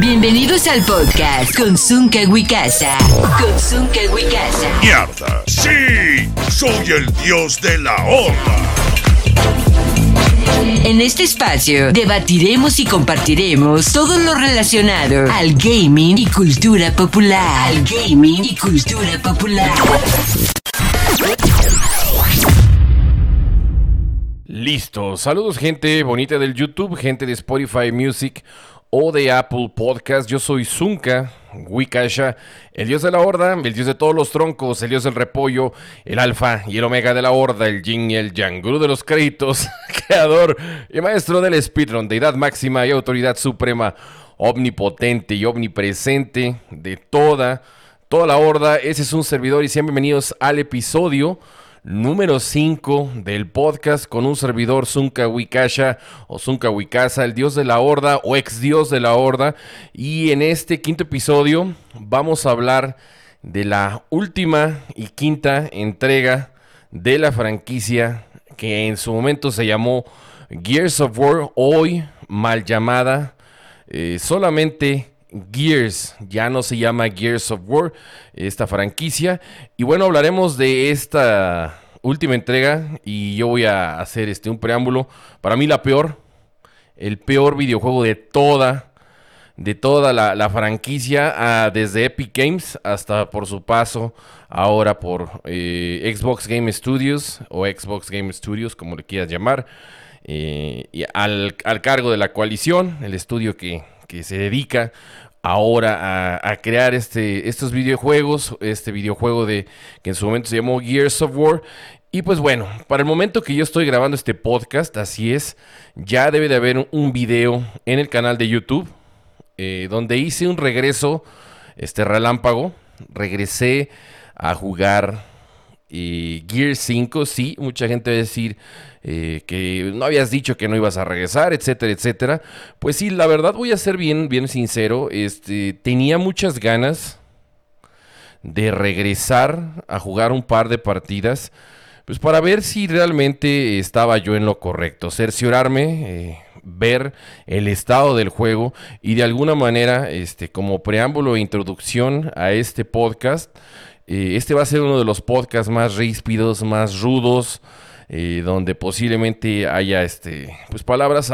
Bienvenidos al podcast con Zunca Wicasa. Con Zunca Wicasa. ¡Mierda! ¡Sí! ¡Soy el dios de la horda! En este espacio debatiremos y compartiremos todo lo relacionado al gaming y cultura popular. Al gaming y cultura popular. Listo. Saludos gente bonita del YouTube, gente de Spotify Music o de Apple Podcast. Yo soy Zunka, Wikasha, el dios de la horda, el dios de todos los troncos, el dios del repollo, el alfa y el omega de la horda, el yin y el yang, de los créditos, creador y maestro del speedrun, deidad máxima y autoridad suprema, omnipotente y omnipresente de toda, toda la horda. Ese es un servidor y sean bienvenidos al episodio número 5 del podcast con un servidor Zunka Wikasha o Zunka Wikasa, el dios de la horda o ex dios de la horda. Y en este quinto episodio vamos a hablar de la última y quinta entrega de la franquicia que en su momento se llamó Gears of War, hoy mal llamada eh, solamente Gears, ya no se llama Gears of War, esta franquicia. Y bueno, hablaremos de esta última entrega y yo voy a hacer este un preámbulo. Para mí la peor, el peor videojuego de toda, de toda la, franquicia, ah, desde Epic Games hasta por su paso ahora por eh, Xbox Game Studios o Xbox Game Studios, como le quieras llamar. Eh, y al, al cargo de la coalición, el estudio que, que se dedica ahora a, crear este, estos videojuegos, este videojuego de que en su momento se llamó Gears of War. Y pues bueno, para el momento que yo estoy grabando este podcast, así es, ya debe de haber un video en el canal de YouTube eh, donde hice un regreso, este relámpago, regresé a jugar y Gear 5, sí, mucha gente va a decir eh, que no habías dicho que no ibas a regresar, etcétera, etcétera. Pues sí, la verdad voy a ser bien, bien sincero, este, tenía muchas ganas de regresar a jugar un par de partidas, pues para ver si realmente estaba yo en lo correcto, cerciorarme, eh, ver el estado del juego y de alguna manera, este, como preámbulo e introducción a este podcast, eh, este va a ser uno de los podcasts más ríspidos, más rudos, eh, donde posiblemente haya este, pues palabras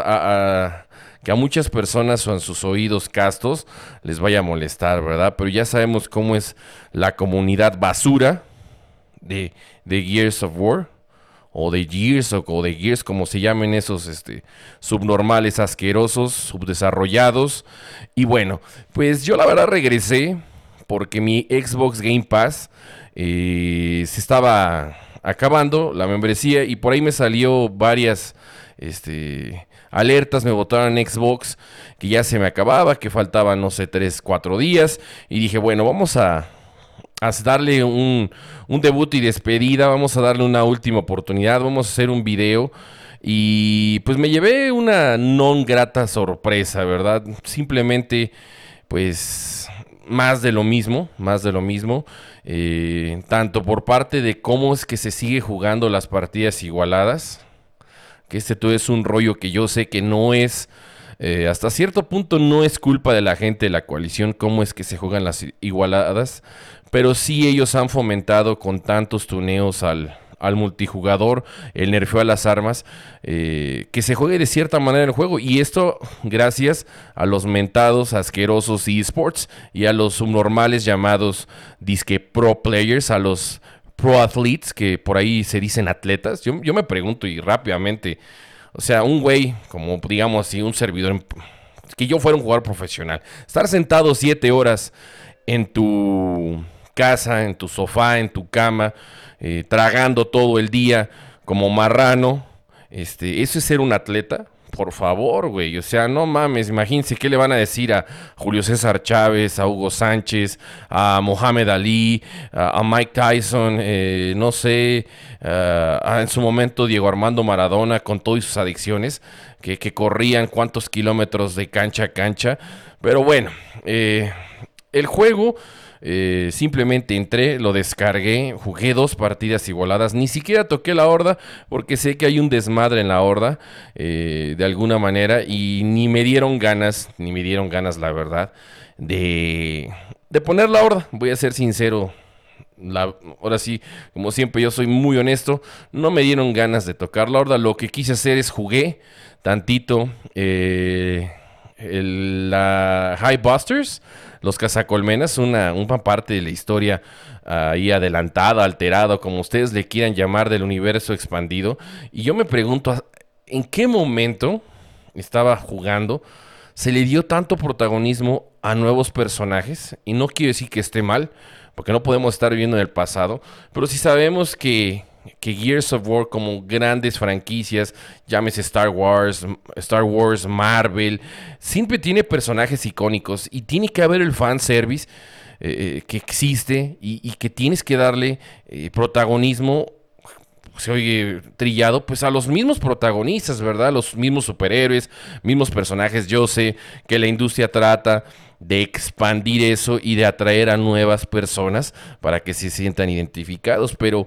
que a muchas personas o en sus oídos castos les vaya a molestar, ¿verdad? Pero ya sabemos cómo es la comunidad basura de, de Gears of War o de Gears o, de Gears, como se llamen esos este, subnormales, asquerosos, subdesarrollados. Y bueno, pues yo la verdad regresé porque mi Xbox Game Pass eh, se estaba acabando la membresía y por ahí me salió varias este, alertas, me botaron Xbox que ya se me acababa, que faltaban, no sé, 3, 4 días y dije, bueno, vamos a, a darle un, un debut y despedida, vamos a darle una última oportunidad, vamos a hacer un video. Y pues me llevé una non grata sorpresa, ¿verdad? Simplemente, pues más de lo mismo, más de lo mismo, eh, tanto por parte de cómo es que se sigue jugando las partidas igualadas, que este todo es un rollo que yo sé que no es, eh, hasta cierto punto no es culpa de la gente de la coalición cómo es que se juegan las igualadas, pero sí ellos han fomentado con tantos tuneos al, al multijugador, el nerfeo a las armas, eh, que se juegue de cierta manera el juego. Y esto gracias a los mentados asquerosos esports y a los subnormales llamados disque pro players, a los pro athletes, que por ahí se dicen atletas. Yo, yo me pregunto y rápidamente, o sea, un güey, como digamos así, un servidor, que yo fuera un jugador profesional, estar sentado siete horas en tu casa, en tu sofá, en tu cama, eh, tragando todo el día como marrano. Este, ¿Eso es ser un atleta? Por favor, güey. O sea, no mames. Imagínense qué le van a decir a Julio César Chávez, a Hugo Sánchez, a Mohamed Ali, a, Mike Tyson, eh, no sé, en su momento Diego Armando Maradona con todas sus adicciones, que, corrían cuántos kilómetros de cancha a cancha. Pero bueno, eh, El juego eh, simplemente entré, lo descargué, jugué dos partidas igualadas, ni siquiera toqué la horda porque sé que hay un desmadre en la horda eh, de alguna manera y ni me dieron ganas, ni me dieron ganas la verdad de, de poner la horda, voy a ser sincero. ahora sí, como siempre yo soy muy honesto, no me dieron ganas de tocar la horda, lo que quise hacer es jugué tantito eh, la High Busters los cazacolmenas, una, una parte de la historia ahí adelantada, alterada, como ustedes le quieran llamar, del universo expandido. Y yo me pregunto, ¿en qué momento estaba jugando? Se le dio tanto protagonismo a nuevos personajes. Y no quiero decir que esté mal, porque no podemos estar viviendo en el pasado. Pero si sabemos que que Gears of War como grandes franquicias, llámese Star Wars, Star Wars, Marvel, siempre tiene personajes icónicos y tiene que haber el fan service eh, eh, que existe y, que tienes que darle eh, protagonismo se oye trillado, pues a los mismos protagonistas, ¿verdad? Los mismos superhéroes, mismos personajes. Yo sé que la industria trata de expandir eso y de atraer a nuevas personas para que se sientan identificados, pero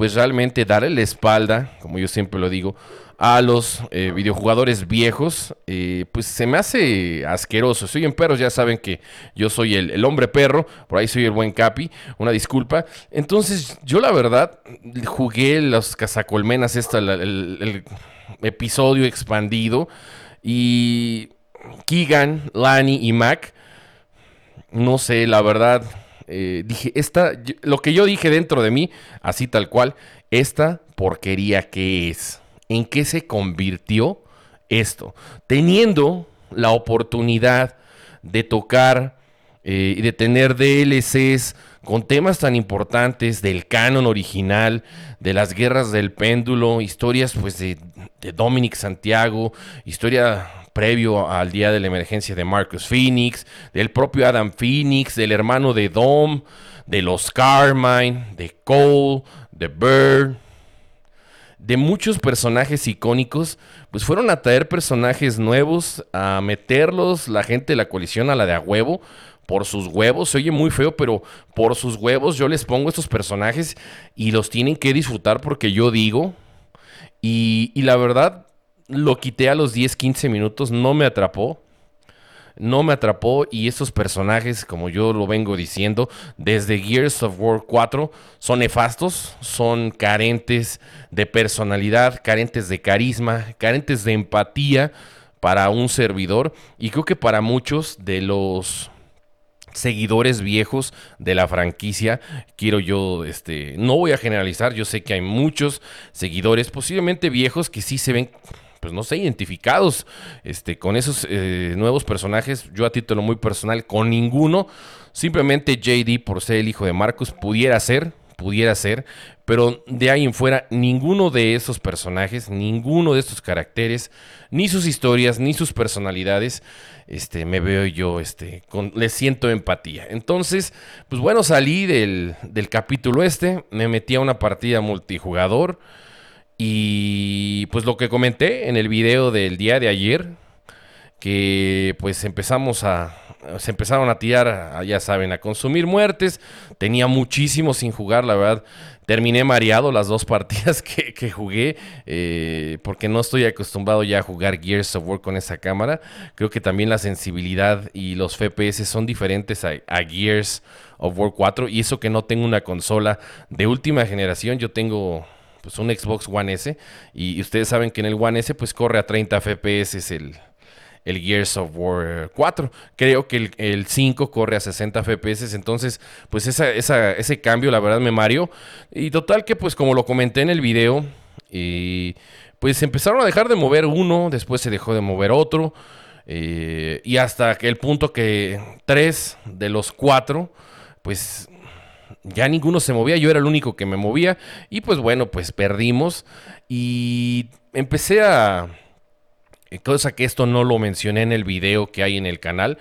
pues realmente darle la espalda, como yo siempre lo digo, a los eh, videojugadores viejos, eh, pues se me hace asqueroso. Soy en perros, ya saben que yo soy el, hombre perro, por ahí soy el buen Capi, una disculpa. Entonces, yo la verdad jugué los cazacolmenas, esta, el, episodio expandido, y Keegan, Lani y Mac, no sé, la verdad, eh, dije, esta, lo que yo dije dentro de mí, así tal cual, esta porquería que es, ¿en qué se convirtió esto? Teniendo la oportunidad de tocar eh, y de tener DLCs con temas tan importantes del canon original, de las guerras del péndulo, historias pues de, de Dominic Santiago, historia previo al día de la emergencia de Marcus Phoenix, del propio Adam Phoenix, del hermano de Dom, de los Carmine, de Cole, de Bird, de muchos personajes icónicos, pues fueron a traer personajes nuevos, a meterlos la gente de la coalición a la de a huevo, por sus huevos, se oye muy feo, pero por sus huevos yo les pongo estos personajes y los tienen que disfrutar porque yo digo, y, y la verdad, lo quité a los 10, 15 minutos, no me atrapó. No me atrapó y esos personajes, como yo lo vengo diciendo, desde Gears of War 4, son nefastos, son carentes de personalidad, carentes de carisma, carentes de empatía para un servidor y creo que para muchos de los seguidores viejos de la franquicia. Quiero yo, este, no voy a generalizar, yo sé que hay muchos seguidores, posiblemente viejos, que sí se ven pues no sé, identificados este, con esos eh, nuevos personajes. Yo a título muy personal, con ninguno. Simplemente JD, por ser el hijo de Marcus, pudiera ser, pudiera ser. Pero de ahí en fuera, ninguno de esos personajes, ninguno de estos caracteres, ni sus historias, ni sus personalidades, este, me veo yo, este, con, le siento empatía. Entonces, pues bueno, salí del, del capítulo este, me metí a una partida multijugador. Y pues lo que comenté en el video del día de ayer, que pues empezamos a, se empezaron a tirar, ya saben, a consumir muertes. Tenía muchísimo sin jugar, la verdad. Terminé mareado las dos partidas que, jugué, eh, porque no estoy acostumbrado ya a jugar Gears of War con esa cámara. Creo que también la sensibilidad y los FPS son diferentes a, a Gears of War 4. Y eso que no tengo una consola de última generación, yo tengo pues un Xbox One S y ustedes saben que en el One S pues corre a 30 FPS el, el Gears of War 4. Creo que el, 5 corre a 60 FPS. Entonces, pues esa, ese cambio, la verdad, me mario. Y total que, pues como lo comenté en el video, y pues empezaron a dejar de mover uno, después se dejó de mover otro. Eh, y hasta el punto que tres de los cuatro, pues ya ninguno se movía, yo era el único que me movía y pues bueno, pues perdimos y empecé a... Cosa que esto no lo mencioné en el video que hay en el canal.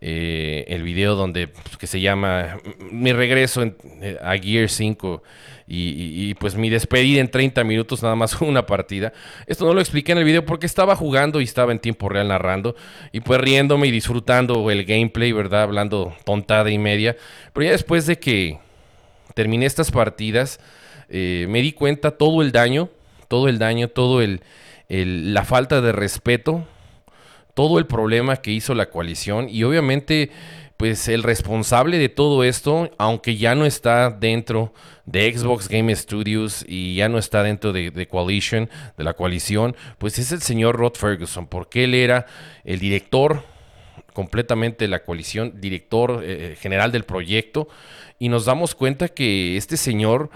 eh, el video donde pues, que se llama Mi regreso eh, a Gear 5 y, pues mi despedida en 30 minutos, nada más una partida. Esto no lo expliqué en el video porque estaba jugando y estaba en tiempo real narrando y pues riéndome y disfrutando el gameplay, ¿verdad? Hablando tontada y media. Pero ya después de que terminé estas partidas, eh, me di cuenta todo el daño, todo el daño, todo el, la falta de respeto, todo el problema que hizo la coalición y obviamente pues el responsable de todo esto, aunque ya no está dentro de Xbox Game Studios y ya no está dentro de, de la coalición, pues es el señor Rod Ferguson, porque él era el director completamente la coalición, director eh, general del proyecto, y nos damos cuenta que este señor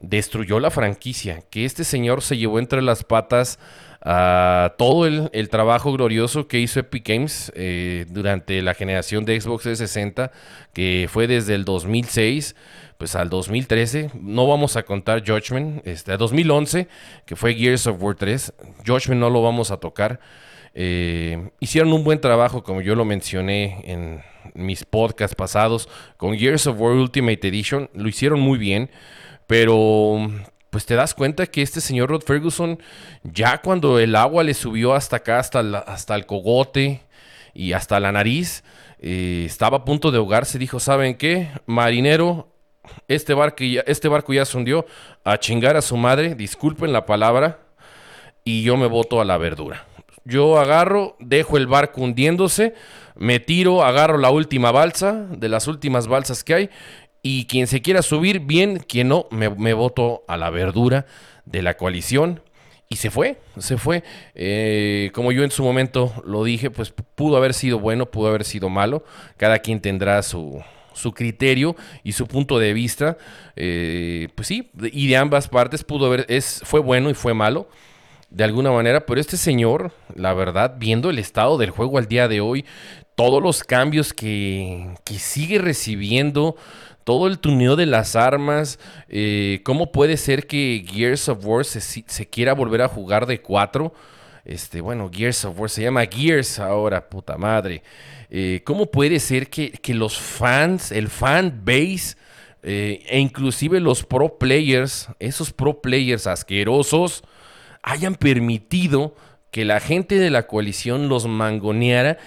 destruyó la franquicia, que este señor se llevó entre las patas a todo el, trabajo glorioso que hizo Epic Games eh, durante la generación de Xbox 360, que fue desde el 2006 pues al 2013. No vamos a contar Judgment, este, a 2011, que fue Gears of War 3. Judgment no lo vamos a tocar. Eh, hicieron un buen trabajo, como yo lo mencioné en mis podcasts pasados, con Gears of War Ultimate Edition. Lo hicieron muy bien. Pero pues te das cuenta que este señor Rod Ferguson, ya cuando el agua le subió hasta acá, hasta, el cogote y hasta la nariz, eh, estaba a punto de ahogarse, dijo, ¿saben qué? Marinero, este barco, ya, este barco ya se hundió, a chingar a su madre, disculpen la palabra, y yo me voto a la verdura. Yo agarro, dejo el barco hundiéndose, me tiro, agarro la última balsa, de las últimas balsas que hay, y quien se quiera subir, bien, quien no, me, voto a la verdura de la coalición. Y se fue, se fue. Eh, como yo en su momento lo dije, pues pudo haber sido bueno, pudo haber sido malo. Cada quien tendrá su, su criterio y su punto de vista. Eh, pues sí, y de ambas partes pudo haber, es, fue bueno y fue malo de alguna manera, pero este señor, la verdad, viendo el estado del juego al día de hoy, todos los cambios que, que sigue recibiendo, todo el tuneo de las armas, eh, cómo puede ser que Gears of War se, quiera volver a jugar de 4. Este, bueno, Gears of War se llama Gears ahora, puta madre. Eh, ¿Cómo puede ser que, los fans, el fan base, eh, e inclusive los pro players, esos pro players asquerosos, hayan permitido que la gente de la coalición los mangoneara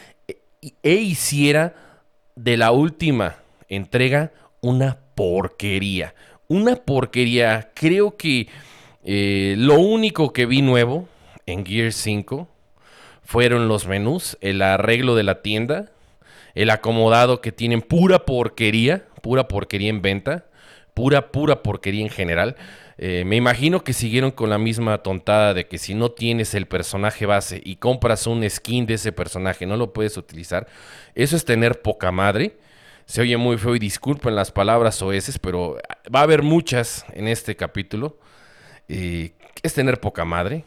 e, hiciera de la última entrega una porquería. Una porquería. Creo que eh, lo único que vi nuevo en Gear 5 fueron los menús, el arreglo de la tienda, el acomodado que tienen pura porquería, pura porquería en venta, pura, pura porquería en general. Eh, me imagino que siguieron con la misma tontada de que si no tienes el personaje base y compras un skin de ese personaje, no lo puedes utilizar. Eso es tener poca madre. Se oye muy feo y disculpen las palabras oeces, pero va a haber muchas en este capítulo. es tener poca madre.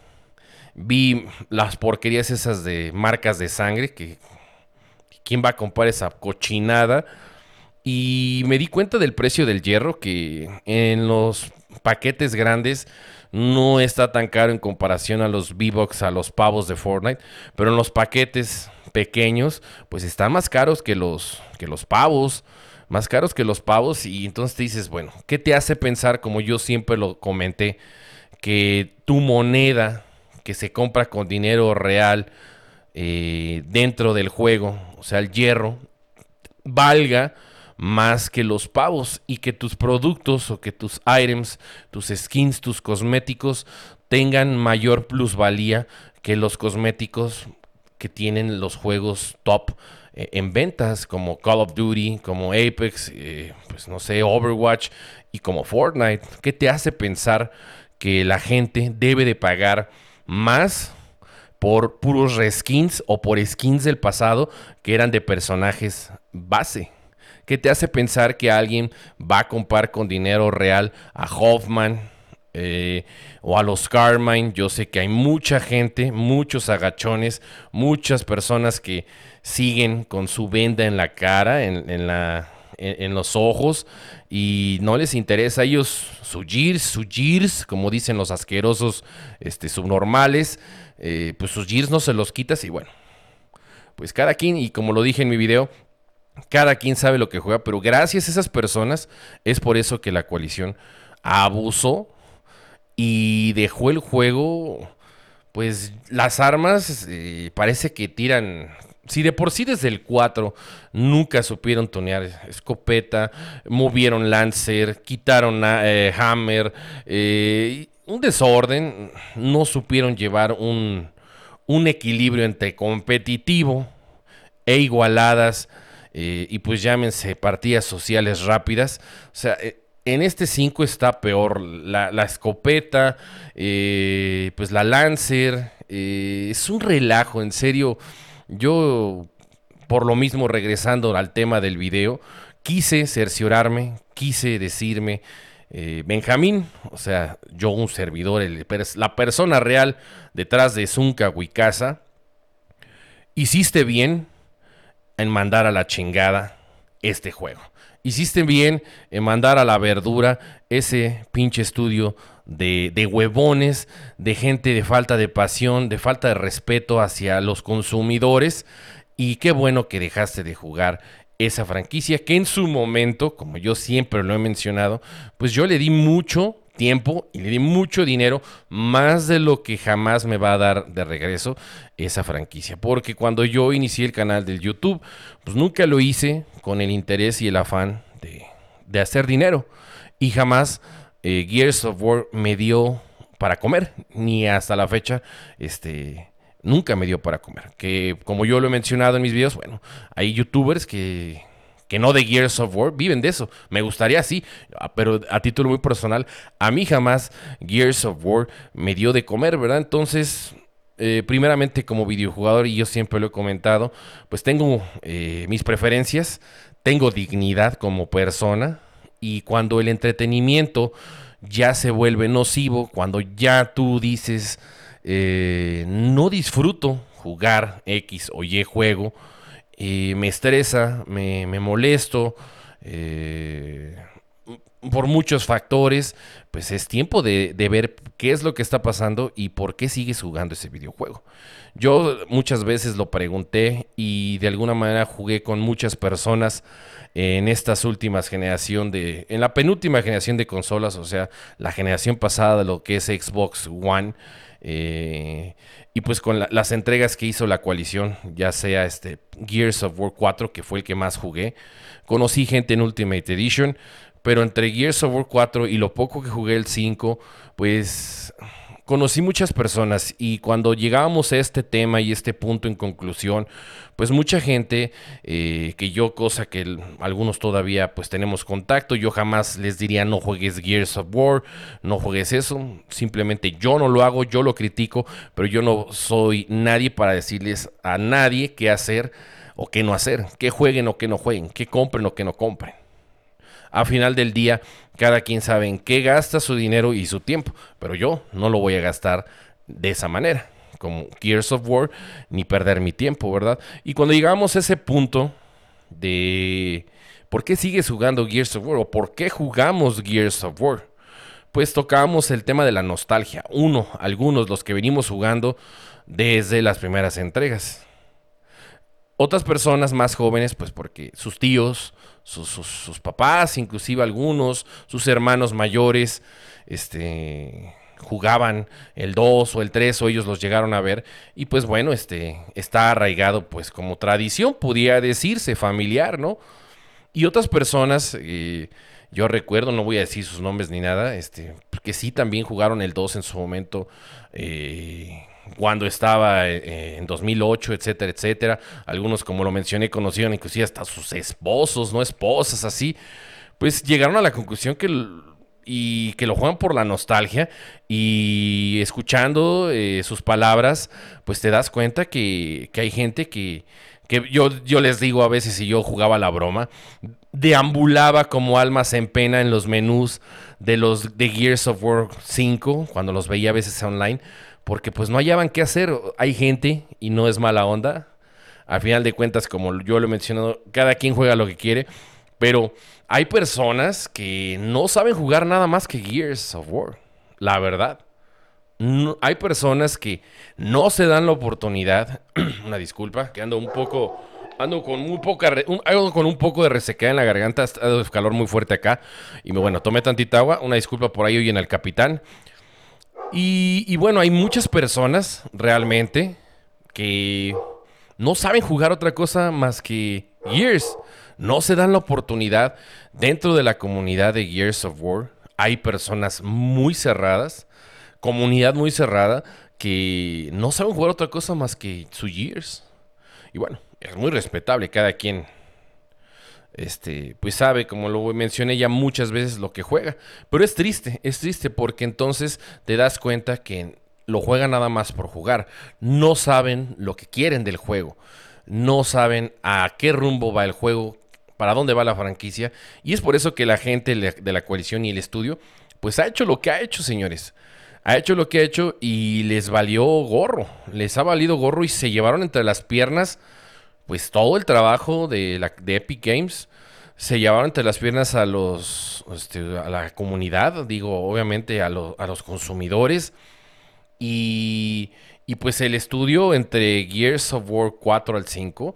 Vi las porquerías esas de marcas de sangre, que quién va a comprar esa cochinada. Y me di cuenta del precio del hierro, que en los paquetes grandes no está tan caro en comparación a los V-Bucks, a los pavos de Fortnite, pero en los paquetes pequeños, pues están más caros que los, que los pavos, más caros que los pavos, y entonces te dices, bueno, ¿qué te hace pensar, como yo siempre lo comenté, que tu moneda que se compra con dinero real eh, dentro del juego, o sea, el hierro, valga más que los pavos y que tus productos o que tus items, tus skins, tus cosméticos tengan mayor plusvalía que los cosméticos que tienen los juegos top eh, en ventas como Call of Duty, como Apex, eh, pues no sé, Overwatch y como Fortnite. ¿Qué te hace pensar que la gente debe de pagar más por puros reskins o por skins del pasado que eran de personajes base? ¿Qué te hace pensar que alguien va a comprar con dinero real a Hoffman eh, o a los Carmine? Yo sé que hay mucha gente, muchos agachones, muchas personas que siguen con su venda en la cara, en, los ojos y no les interesa a ellos su gears, su gears, como dicen los asquerosos este, subnormales, eh, pues sus gears no se los quitas y bueno, pues cada quien, y como lo dije en mi video, Cada quien sabe lo que juega, pero gracias a esas personas es por eso que la coalición abusó y dejó el juego, pues las armas eh, parece que tiran si de por sí desde el 4 nunca supieron tonear escopeta, movieron Lancer, quitaron eh, Hammer, eh, un desorden, no supieron llevar un, equilibrio entre competitivo e igualadas, eh, y pues llámense partidas sociales rápidas. O sea, en este 5 está peor la, la escopeta, pues la Lancer, es un relajo, en serio yo, por lo mismo, regresando al tema del video, quise cerciorarme, quise decirme, eh, Benjamín, o sea, yo un servidor, la persona real detrás de Zunca Wicasa, hiciste bien en mandar a la chingada este juego. Hiciste bien en mandar a la verdura ese pinche estudio de, huevones, de gente de falta de pasión, de falta de respeto hacia los consumidores. Y qué bueno que dejaste de jugar esa franquicia que en su momento, como yo siempre lo he mencionado, pues yo le di mucho tiempo y le di mucho dinero, más de lo que jamás me va a dar de regreso esa franquicia. Porque cuando yo inicié el canal del YouTube, pues nunca lo hice con el interés y el afán de, de hacer dinero. Y jamás eh, Gears of War me dio para comer, ni hasta la fecha, este, nunca me dio para comer. Que como yo lo he mencionado en mis videos, bueno, hay youtubers que, que no de Gears of War viven de eso. Me gustaría sí, ah, pero a título muy personal, a mí jamás Gears of War me dio de comer, ¿verdad? Entonces, eh, primeramente como videojugador, y yo siempre lo he comentado, pues tengo eh, mis preferencias, tengo dignidad como persona, y cuando el entretenimiento ya se vuelve nocivo, cuando ya tú dices, eh, no disfruto jugar X o Y juego, eh, me estresa, me, molesto, eh, por muchos factores, pues es tiempo de, de, ver qué es lo que está pasando y por qué sigues jugando ese videojuego. Yo muchas veces lo pregunté y de alguna manera jugué con muchas personas en estas últimas generación de, en la penúltima generación de consolas, o sea, la generación pasada de lo que es Xbox One. Eh, y pues con las entregas que hizo la coalición, ya sea este Gears of War 4, que fue el que más jugué, conocí gente en Ultimate Edition, pero entre Gears of War 4 y lo poco que jugué el 5, pues conocí muchas personas y cuando llegábamos a este tema y este punto en conclusión, pues mucha gente eh, que yo, cosa que algunos todavía pues tenemos contacto, yo jamás les diría no juegues Gears of War, no juegues eso, simplemente yo no lo hago, yo lo critico, pero yo no soy nadie para decirles a nadie qué hacer o qué no hacer, qué jueguen o qué no jueguen, qué compren o qué no compren. A final del día, cada quien sabe en qué gasta su dinero y su tiempo, pero yo no lo voy a gastar de esa manera, como Gears of War, ni perder mi tiempo, ¿verdad? Y cuando llegamos a ese punto de por qué sigues jugando Gears of War o por qué jugamos Gears of War, pues tocamos el tema de la nostalgia. Uno, algunos, los que venimos jugando desde las primeras entregas. Otras personas más jóvenes, pues porque sus tíos, sus, papás, inclusive algunos, sus hermanos mayores, este jugaban el 2 o el 3 o ellos los llegaron a ver y pues bueno, este está arraigado pues como tradición, podría decirse familiar, ¿no? Y otras personas, eh, yo recuerdo, no voy a decir sus nombres ni nada, este, que sí también jugaron el 2 en su momento. Eh, cuando estaba eh, en 2008, etcétera, etcétera. Algunos, como lo mencioné, conocieron inclusive hasta sus esposos, no esposas, así. Pues llegaron a la conclusión que y que lo juegan por la nostalgia y escuchando eh, sus palabras, pues te das cuenta que, hay gente que, que yo, yo les digo a veces si yo jugaba la broma, deambulaba como almas en pena en los menús de los de Gears of War 5, cuando los veía a veces online, porque pues no hallaban qué hacer. Hay gente, y no es mala onda, al final de cuentas, como yo lo he mencionado, cada quien juega lo que quiere, pero hay personas que no saben jugar nada más que Gears of War, la verdad. hay personas que no se dan la oportunidad, una disculpa, que ando un poco Ando con muy poca, con un poco de resequedad en la garganta, ha calor muy fuerte acá. Y bueno, tomé tantita agua, una disculpa por ahí hoy en el capitán. Y, bueno, hay muchas personas realmente que no saben jugar otra cosa más que Gears. No se dan la oportunidad dentro de la comunidad de Gears of War. Hay personas muy cerradas, comunidad muy cerrada, que no saben jugar otra cosa más que su Gears. Y bueno, es muy respetable, cada quien este, pues sabe, como lo mencioné ya muchas veces, lo que juega. Pero es triste, es triste porque entonces te das cuenta que lo juegan nada más por jugar. No saben lo que quieren del juego. No saben a qué rumbo va el juego, para dónde va la franquicia. Y es por eso que la gente de la coalición y el estudio, pues ha hecho lo que ha hecho, señores ha hecho lo que ha hecho y les valió gorro. Les ha valido gorro y se llevaron entre las piernas pues todo el trabajo de, la, Epic Games. Se llevaron entre las piernas a los este, a la comunidad, digo, obviamente a, a los consumidores. Y, y, pues el estudio entre Gears of War 4 al 5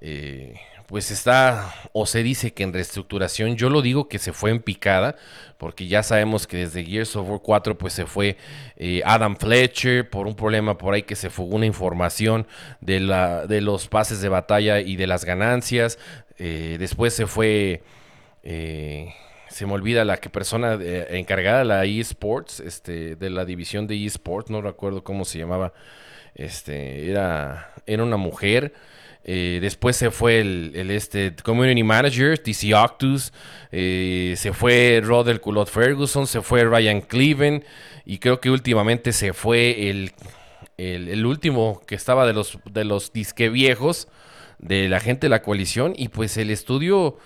eh, pues está, o se dice que en reestructuración, yo lo digo que se fue en picada, porque ya sabemos que desde Gears of War 4 pues se fue eh, Adam Fletcher por un problema por ahí que se fugó una información de, la, de los pases de batalla y de las ganancias, eh, después se fue... Eh, se me olvida la que persona encargada de la eSports, este, de la división de eSports, no recuerdo cómo se llamaba, este, era, era una mujer, eh, después se fue el, este Community Manager, TC Octus. Eh, se fue Rod Culot Ferguson. Se fue Ryan Cleven. Y creo que últimamente se fue el, el, último que estaba de los, de los disque viejos. De la gente de la coalición. Y pues el estudio.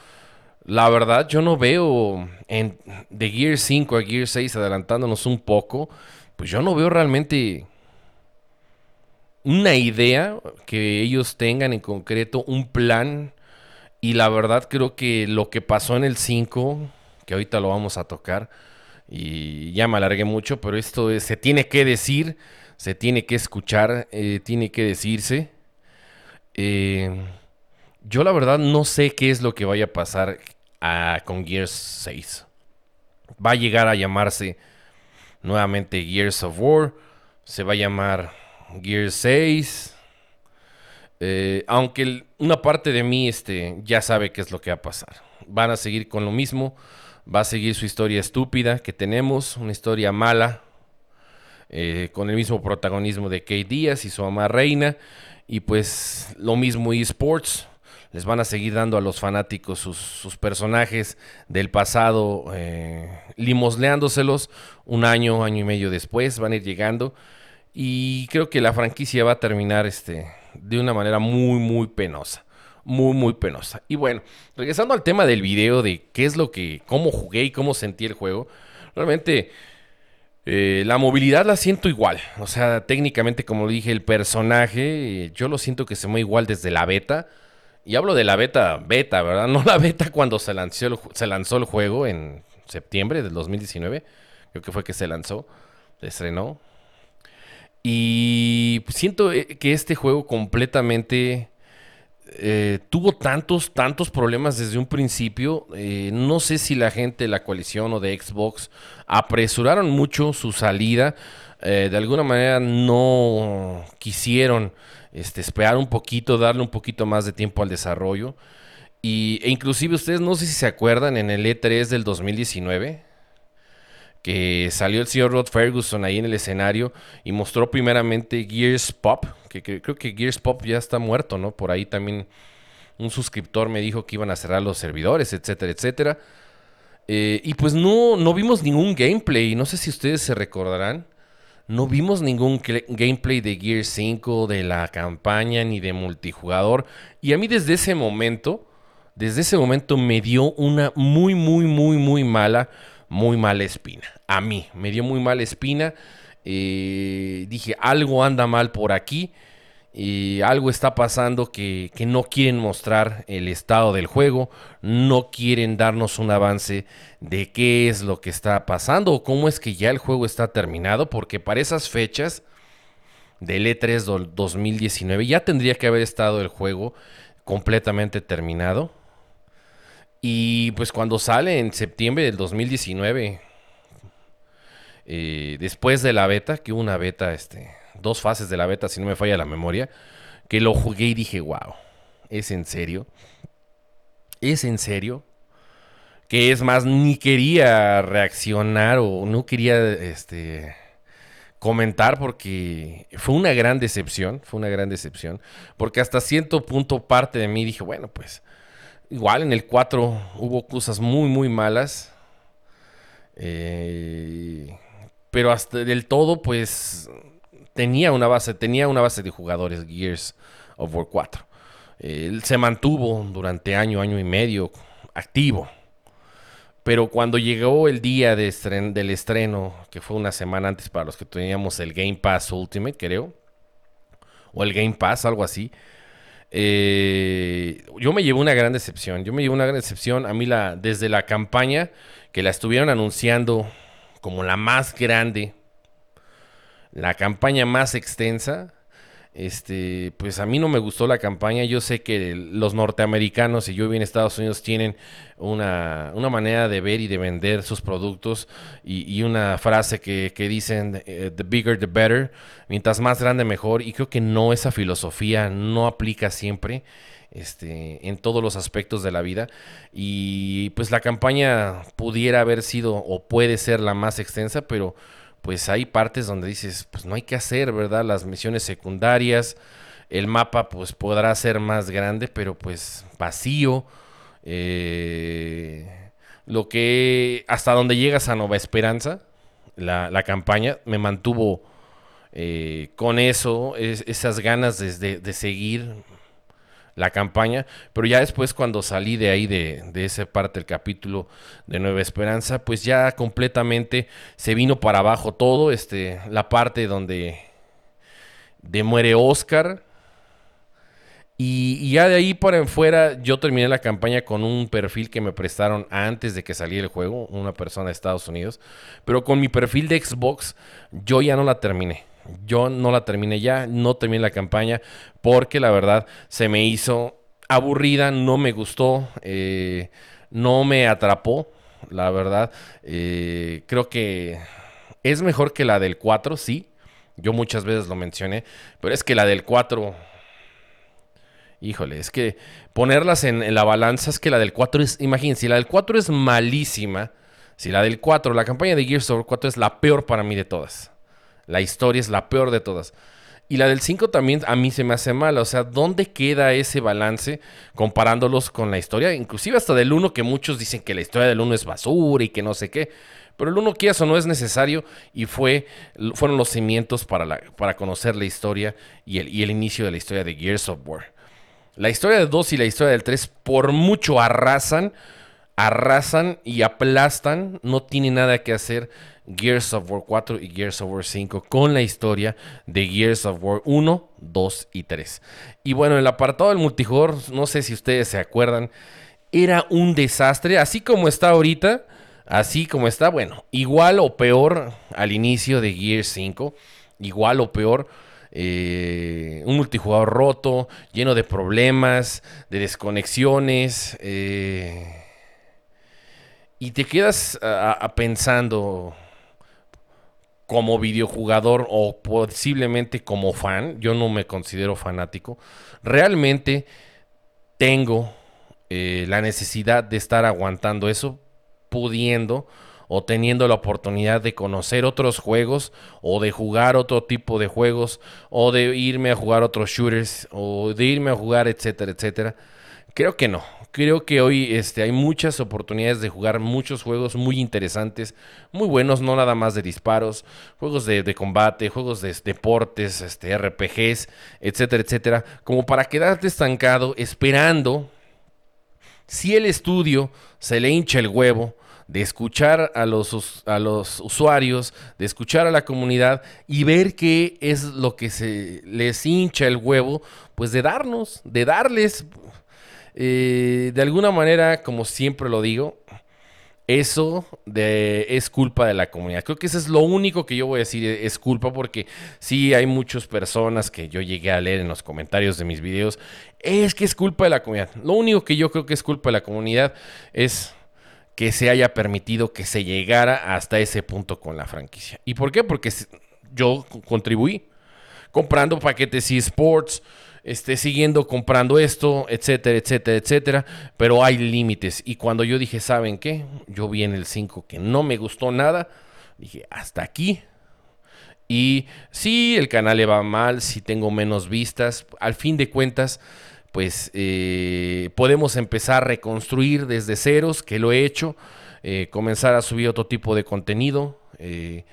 La verdad, yo no veo en, de Gear 5 a Gear 6 adelantándonos un poco. Pues yo no veo realmente una idea que ellos tengan en concreto, un plan. Y la verdad creo que lo que pasó en el 5, que ahorita lo vamos a tocar, y ya me alargué mucho, pero esto se tiene que decir, se tiene que escuchar, eh, tiene que decirse. Eh, yo la verdad no sé qué es lo que vaya a pasar con Gears 6. Va a llegar a llamarse nuevamente Gears of War, se va a llamar Gear 6. Eh, aunque una parte de mí este, ya sabe qué es lo que va a pasar. Van a seguir con lo mismo. Va a seguir su historia estúpida que tenemos, una historia mala, eh, con el mismo protagonismo de Kate Díaz y su mamá Reina. Y pues lo mismo eSports. Les van a seguir dando a los fanáticos sus, personajes del pasado, eh, limosleándoselos un año, año y medio después. Van a ir llegando. Y creo que la franquicia va a terminar este, de una manera muy, muy penosa. Muy, muy penosa. Y bueno, regresando al tema del video de qué es lo que, cómo jugué y cómo sentí el juego. Realmente eh, la movilidad la siento igual. O sea, técnicamente, como dije, el personaje, yo lo siento que se mueve igual desde la beta. Y hablo de la beta, beta, ¿verdad? No la beta cuando se lanzó se lanzó el juego en septiembre del 2019. Creo que fue que se lanzó, se estrenó. Y siento eh, que este juego completamente eh, tuvo tantos, tantos problemas desde un principio. Eh, no sé si la gente de la coalición o de Xbox apresuraron mucho su salida. de alguna manera no quisieron este, esperar un poquito, darle un poquito más de tiempo al desarrollo. Y, e inclusive ustedes no sé si se acuerdan en el E3 del 2019 que salió el señor Rod Ferguson ahí en el escenario y mostró primeramente Gears Pop, que, creo que Gears Pop ya está muerto, ¿no? Por ahí también un suscriptor me dijo que iban a cerrar los servidores, etcétera, etcétera. Eh, y pues no, no vimos ningún gameplay, no sé si ustedes se recordarán. No vimos ningún gameplay de Gears 5, de la campaña, ni de multijugador. Y a mí desde ese momento, desde ese momento me dio una muy, muy, muy, muy mala muy mala espina. A mí me dio muy mala espina. Eh, dije, algo anda mal por aquí. Y algo está pasando que, que, no quieren mostrar el estado del juego, no quieren darnos un avance de qué es lo que está pasando o cómo es que ya el juego está terminado, porque para esas fechas del E3 2019 ya tendría que haber estado el juego completamente terminado. Y pues cuando sale en septiembre del 2019, eh, después de la beta, que hubo una beta, este, dos fases de la beta, si no me falla la memoria, que lo jugué y dije, wow, ¿es en serio? ¿Es en serio? Que es más, ni quería reaccionar o no quería este, comentar porque fue una gran decepción, fue una gran decepción, porque hasta cierto punto parte de mí dije, bueno, pues igual en el 4 hubo cosas muy, muy malas, eh, pero hasta del todo, pues tenía una base, tenía una base de jugadores Gears of War 4. Él se mantuvo durante año, año y medio activo. Pero cuando llegó el día de del estreno, que fue una semana antes para los que teníamos el Game Pass Ultimate, creo, o el Game Pass, algo así, eh, yo me llevé una gran decepción. Yo me llevé una gran decepción. A mí, la, desde la campaña que la estuvieron anunciando como la más grande, la campaña más extensa, este, pues a mí no me gustó la campaña. Yo sé que los norteamericanos y yo en Estados Unidos tienen una, manera de ver y de vender sus productos y, una frase que, dicen, eh, the bigger the better, mientras más grande mejor. Y creo que no, esa filosofía no aplica siempre. Este, en todos los aspectos de la vida. Y pues la campaña pudiera haber sido o puede ser la más extensa, pero pues hay partes donde dices, pues no hay que hacer, ¿verdad? Las misiones secundarias, el mapa pues podrá ser más grande, pero pues vacío. Eh, lo que hasta donde llegas a Nueva Esperanza, la, campaña, me mantuvo eh, con eso, esas ganas de, de seguir la campaña, pero ya después cuando salí de ahí, de, de esa parte del capítulo de Nueva Esperanza, pues ya completamente se vino para abajo todo, este, la parte donde de muere Oscar. Y, ya de ahí para en fuera, yo terminé la campaña con un perfil que me prestaron antes de que saliera el juego, una persona de Estados Unidos. Pero con mi perfil de Xbox, yo ya no la terminé. Yo no la terminé ya, no terminé la campaña porque la verdad se me hizo aburrida, no me gustó, eh, no me atrapó, la verdad. Eh, creo que es mejor que la del 4, sí. Yo muchas veces lo mencioné, pero es que la del 4... Híjole, es que ponerlas en, la balanza es que la del 4 es, imagínense, la del 4 es malísima, si la del 4, la campaña de Gears of War 4 es la peor para mí de todas. La historia es la peor de todas. Y la del 5 también a mí se me hace mala. O sea, ¿dónde queda ese balance comparándolos con la historia? Inclusive hasta del 1 que muchos dicen que la historia del 1 es basura y que no sé qué. Pero el 1 que eso no es necesario y fue, fueron los cimientos para, la, para conocer la historia y el, y el inicio de la historia de Gears of War. La historia del 2 y la historia del 3 por mucho arrasan, arrasan y aplastan. No tiene nada que hacer Gears of War 4 y Gears of War 5 con la historia de Gears of War 1, 2 y 3. Y bueno, el apartado del multijugador, no sé si ustedes se acuerdan, era un desastre, así como está ahorita, así como está, bueno, igual o peor al inicio de Gears 5, igual o peor. Eh, un multijugador roto, lleno de problemas, de desconexiones. Eh, y te quedas pensando, como videojugador o posiblemente como fan, yo no me considero fanático, realmente tengo eh, la necesidad de estar aguantando eso, pudiendo o teniendo la oportunidad de conocer otros juegos o de jugar otro tipo de juegos o de irme a jugar otros shooters o de irme a jugar etcétera, etcétera. Creo que no. Creo que hoy este, hay muchas oportunidades de jugar muchos juegos muy interesantes, muy buenos, no nada más de disparos, juegos de, combate, juegos de deportes, este, RPGs, etcétera, etcétera, como para quedarte estancado esperando si el estudio se le hincha el huevo de escuchar a los, a los usuarios, de escuchar a la comunidad y ver qué es lo que se les hincha el huevo, pues de darnos, de darles eh, de alguna manera, como siempre lo digo, eso de, es culpa de la comunidad. Creo que eso es lo único que yo voy a decir, es culpa porque sí hay muchas personas que yo llegué a leer en los comentarios de mis videos, es que es culpa de la comunidad. Lo único que yo creo que es culpa de la comunidad es que se haya permitido que se llegara hasta ese punto con la franquicia. ¿Y por qué? Porque yo contribuí comprando paquetes eSports, esté siguiendo comprando esto, etcétera, etcétera, etcétera. Pero hay límites. Y cuando yo dije, ¿saben qué? Yo vi en el 5 que no me gustó nada. Dije, hasta aquí. Y si el canal le va mal, si tengo menos vistas, al fin de cuentas, pues eh, podemos empezar a reconstruir desde ceros, que lo he hecho, eh, comenzar a subir otro tipo de contenido. Eh,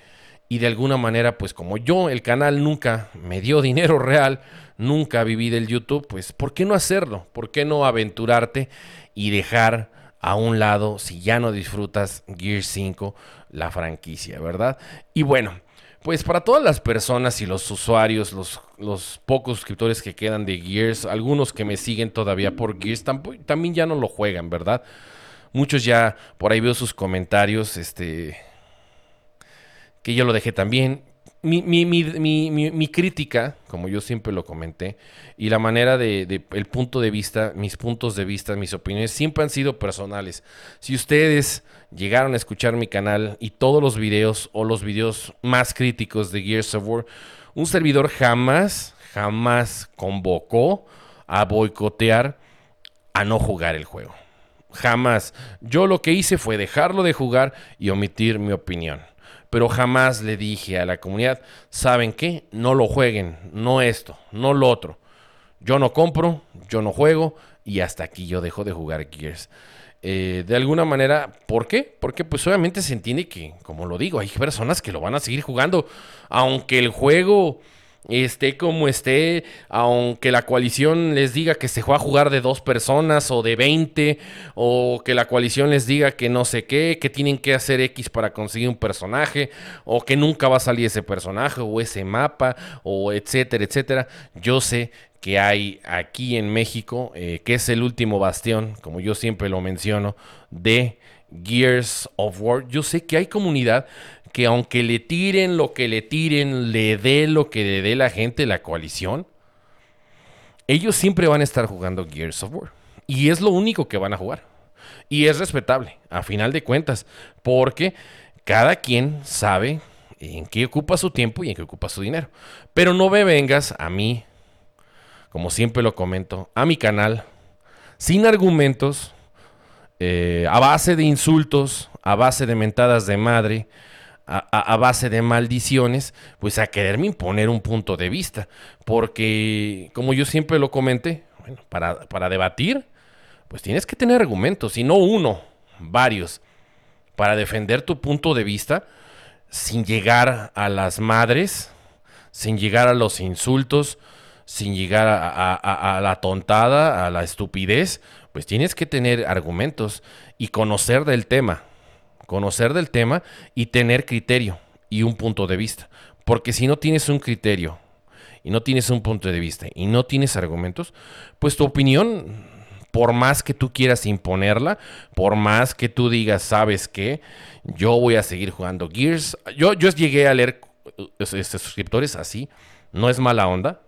y de alguna manera, pues como yo, el canal nunca me dio dinero real, nunca viví del YouTube, pues ¿por qué no hacerlo? ¿Por qué no aventurarte y dejar a un lado, si ya no disfrutas Gear 5, la franquicia, ¿verdad? Y bueno, pues para todas las personas y los usuarios, los, los pocos suscriptores que quedan de Gears, algunos que me siguen todavía por Gears, también ya no lo juegan, ¿verdad? Muchos ya, por ahí veo sus comentarios, este, que yo lo dejé también. Mi, mi, crítica, como yo siempre lo comenté, y la manera de, el punto de vista, mis puntos de vista, mis opiniones, siempre han sido personales. Si ustedes llegaron a escuchar mi canal y todos los videos o los videos más críticos de Gears of War, un servidor jamás, jamás convocó a boicotear a no jugar el juego. Jamás. Yo lo que hice fue dejarlo de jugar y omitir mi opinión pero jamás le dije a la comunidad, ¿saben qué? No lo jueguen, no esto, no lo otro. Yo no compro, yo no juego y hasta aquí yo dejo de jugar Gears. Eh, de alguna manera, ¿por qué? Porque pues obviamente se entiende que, como lo digo, hay personas que lo van a seguir jugando, aunque el juego esté como esté, aunque la coalición les diga que se va a jugar de dos personas o de 20, o que la coalición les diga que no sé qué, que tienen que hacer X para conseguir un personaje, o que nunca va a salir ese personaje, o ese mapa, o etcétera, etcétera. Yo sé que hay aquí en México, eh, que es el último bastión, como yo siempre lo menciono, de Gears of War. Yo sé que hay comunidad que aunque le tiren lo que le tiren, le dé lo que le dé la gente, la coalición, ellos siempre van a estar jugando Gears of War. Y es lo único que van a jugar. Y es respetable, a final de cuentas, porque cada quien sabe en qué ocupa su tiempo y en qué ocupa su dinero. Pero no me vengas a mí, como siempre lo comento, a mi canal, sin argumentos, eh, a base de insultos, a base de mentadas de madre, a, base de maldiciones, pues a quererme imponer un punto de vista. Porque, como yo siempre lo comenté, para, para debatir, pues tienes que tener argumentos, y no uno, varios, para defender tu punto de vista sin llegar a las madres, sin llegar a los insultos, sin llegar a, la tontada, a la estupidez, pues tienes que tener argumentos y conocer del tema conocer del tema y tener criterio y un punto de vista. Porque si no tienes un criterio y no tienes un punto de vista y no tienes argumentos, pues tu opinión, por más que tú quieras imponerla, por más que tú digas, sabes qué, yo voy a seguir jugando Gears. Yo, yo llegué a leer suscriptores así, no es mala onda.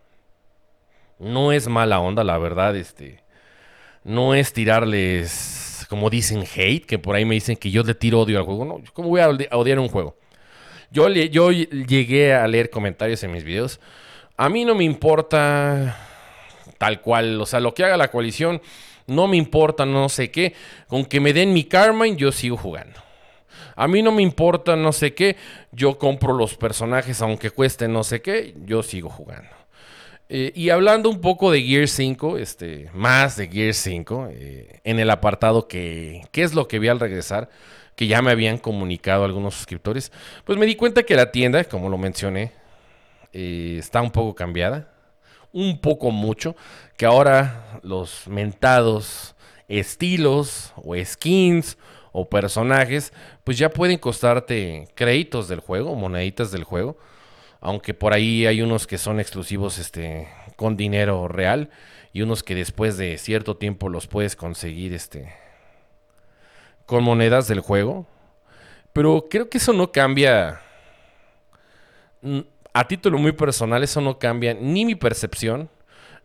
No es mala onda, la verdad, este. No es tirarles como dicen hate, que por ahí me dicen que yo le tiro odio al juego. No, ¿cómo voy a odiar un juego? Yo, yo llegué a leer comentarios en mis videos. A mí no me importa tal cual, o sea, lo que haga la coalición, no me importa no sé qué. Con que me den mi karma, yo sigo jugando. A mí no me importa no sé qué, yo compro los personajes aunque cueste no sé qué, yo sigo jugando. Eh, y hablando un poco de Gear 5, este, más de Gear 5, eh, en el apartado que, ¿qué es lo que vi al regresar? Que ya me habían comunicado algunos suscriptores. Pues me di cuenta que la tienda, como lo mencioné, eh, está un poco cambiada. Un poco mucho. Que ahora los mentados estilos o skins o personajes, pues ya pueden costarte créditos del juego, moneditas del juego aunque por ahí hay unos que son exclusivos este, con dinero real y unos que después de cierto tiempo los puedes conseguir este, con monedas del juego. Pero creo que eso no cambia. A título muy personal, eso no cambia ni mi percepción,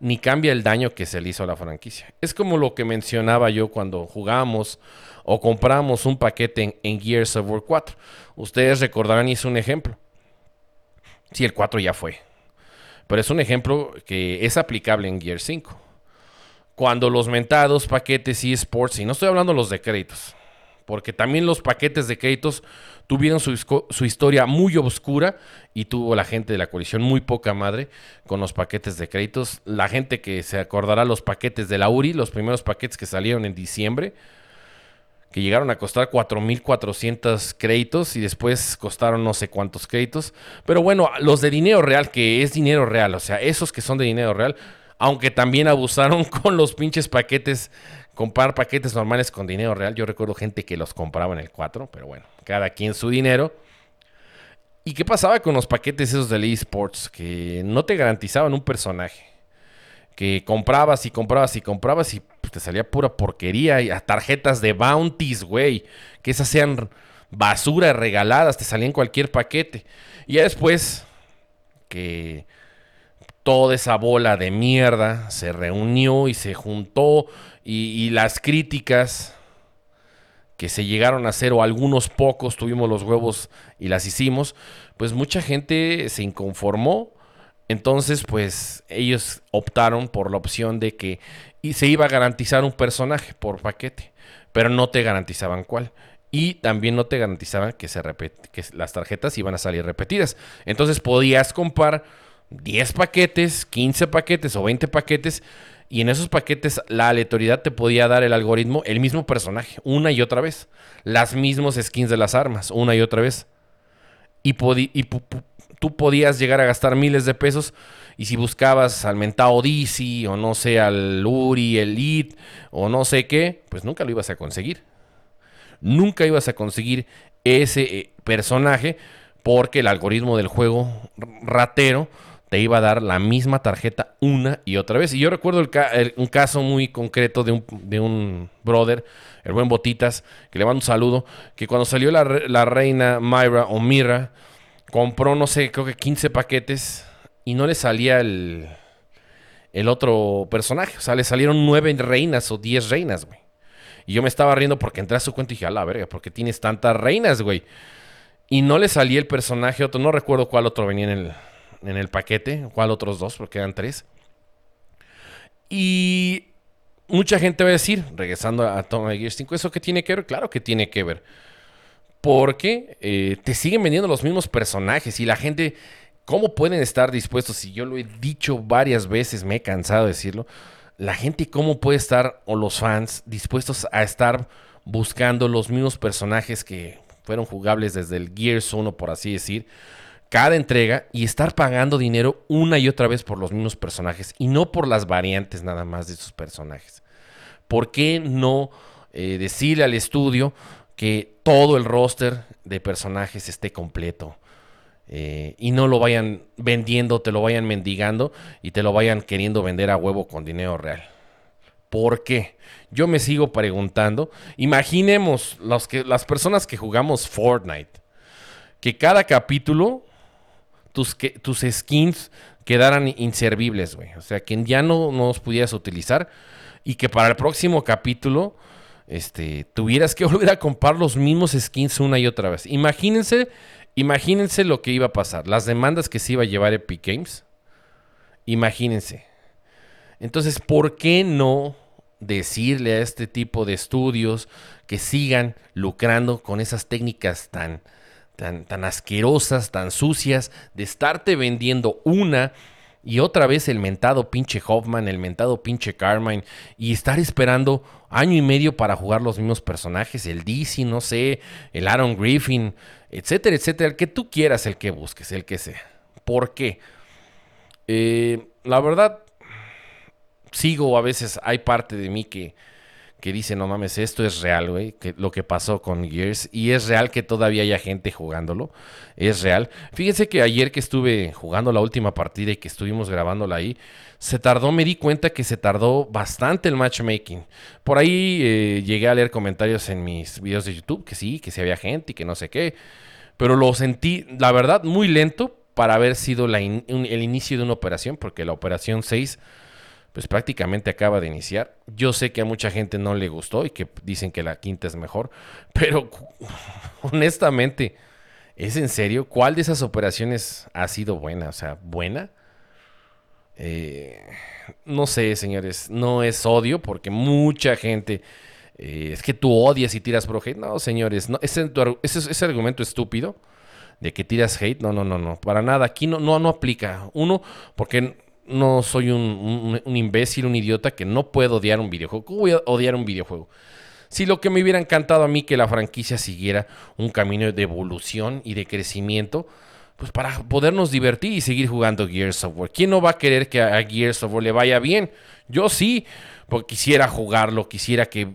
ni cambia el daño que se le hizo a la franquicia. Es como lo que mencionaba yo cuando jugábamos o compramos un paquete en, Gears of War 4. Ustedes recordarán, hice un ejemplo. Si el 4 ya fue. Pero es un ejemplo que es aplicable en Gears 5. Cuando los mentados paquetes eSports, y no estoy hablando los de créditos, porque también los paquetes de créditos tuvieron su, su, historia muy oscura y tuvo la gente de la coalición muy poca madre con los paquetes de créditos. La gente que se acordará los paquetes de la URI, los primeros paquetes que salieron en diciembre, que llegaron a costar 4.400 créditos y después costaron no sé cuántos créditos. Pero bueno, los de dinero real, que es dinero real, o sea, esos que son de dinero real, aunque también abusaron con los pinches paquetes, comprar paquetes normales con dinero real. Yo recuerdo gente que los compraba en el 4, pero bueno, cada quien su dinero. ¿Y qué pasaba con los paquetes esos de eSports? Que no te garantizaban un personaje. Que comprabas y comprabas y comprabas y te salía pura porquería. Y a tarjetas de bounties, güey. Que esas sean basura regaladas, te salían cualquier paquete. Y ya después que toda esa bola de mierda se reunió y se juntó y, las críticas que se llegaron a hacer o algunos pocos tuvimos los huevos y las hicimos, pues mucha gente se inconformó. Entonces, pues ellos optaron por la opción de que y se iba a garantizar un personaje por paquete, pero no te garantizaban cuál. Y también no te garantizaban que, se que las tarjetas iban a salir repetidas. Entonces podías comprar 10 paquetes, 15 paquetes o 20 paquetes. Y en esos paquetes la aleatoriedad te podía dar el algoritmo el mismo personaje, una y otra vez. Las mismos skins de las armas, una y otra vez. Y, y tú podías llegar a gastar miles de pesos y si buscabas al mentado DC o no sé, al Uri, Elite o no sé qué, pues nunca lo ibas a conseguir. Nunca ibas a conseguir ese eh, personaje porque el algoritmo del juego ratero te iba a dar la misma tarjeta una y otra vez. Y yo recuerdo un caso muy concreto de un, de un, brother, el buen Botitas, que le mando un saludo, que cuando salió la, la reina Myra o Mira, compró, no sé, creo que 15 paquetes y no le salía el, el otro personaje. O sea, le salieron nueve reinas o diez reinas, güey. Y yo me estaba riendo porque entré a su cuenta y dije, a la verga, ¿por qué tienes tantas reinas, güey? Y no le salía el personaje otro, no recuerdo cuál otro venía en el, en el paquete, cuál otros dos, porque eran tres. Y mucha gente va a decir, regresando a Toma Gear 5, ¿eso qué tiene que ver? Claro que tiene que ver. Porque eh, te siguen vendiendo los mismos personajes y la gente ¿Cómo pueden estar dispuestos? Si yo lo he dicho varias veces, me he cansado de decirlo. La gente, ¿cómo puede estar, o los fans, dispuestos a estar buscando los mismos personajes que fueron jugables desde el Gears 1, por así decir, cada entrega y estar pagando dinero una y otra vez por los mismos personajes y no por las variantes nada más de esos personajes? ¿Por qué no eh, decirle al estudio que todo el roster de personajes esté completo? Eh, y no lo vayan vendiendo, te lo vayan mendigando y te lo vayan queriendo vender a huevo con dinero real. ¿Por qué? Yo me sigo preguntando. Imaginemos los que, las personas que jugamos Fortnite, que cada capítulo tus, tus skins quedaran inservibles, güey. O sea, que ya no, no los pudieras utilizar y que para el próximo capítulo este, tuvieras que volver a comprar los mismos skins una y otra vez. Imagínense Imagínense lo que iba a pasar, las demandas que se iba a llevar Epic Games. Imagínense. Entonces, ¿por qué no decirle a este tipo de estudios que sigan lucrando con esas técnicas tan, tan, tan asquerosas, tan sucias, de estarte vendiendo una y otra vez el mentado pinche Hoffman, el mentado pinche Carmine, y estar esperando año y medio para jugar los mismos personajes, el DC, no sé, el Aaron Griffin, etcétera, etcétera, el que tú quieras, el que busques, el que sea. ¿Por qué? Eh, la verdad, sigo a veces, hay parte de mí que, que dice, no mames, esto es real, güey, lo que pasó con Gears, y es real que todavía haya gente jugándolo, es real. Fíjense que ayer que estuve jugando la última partida y que estuvimos grabándola ahí, se tardó, me di cuenta que se tardó bastante el matchmaking. Por ahí eh, llegué a leer comentarios en mis videos de YouTube, que sí, que si había gente y que no sé qué, pero lo sentí, la verdad, muy lento para haber sido el inicio de una operación, porque la operación 6 pues prácticamente acaba de iniciar. Yo sé que a mucha gente no le gustó y que dicen que la quinta es mejor, pero honestamente, ¿es en serio? ¿Cuál de esas operaciones ha sido buena? O sea, ¿buena? Eh, no sé, señores, no es odio porque mucha gente... Eh, es que tú odias y tiras pro hate. No, señores, no, ese, ese, ese argumento estúpido de que tiras hate, no, no, no, no, para nada. Aquí no, no, no aplica. Uno, porque no soy un, imbécil, un idiota que no puedo odiar un videojuego. ¿Cómo voy a odiar un videojuego? Si lo que me hubiera encantado a mí que la franquicia siguiera un camino de evolución y de crecimiento, pues para podernos divertir y seguir jugando Gears of War. ¿Quién no va a querer que a Gears of War le vaya bien? Yo sí, porque quisiera jugarlo, quisiera que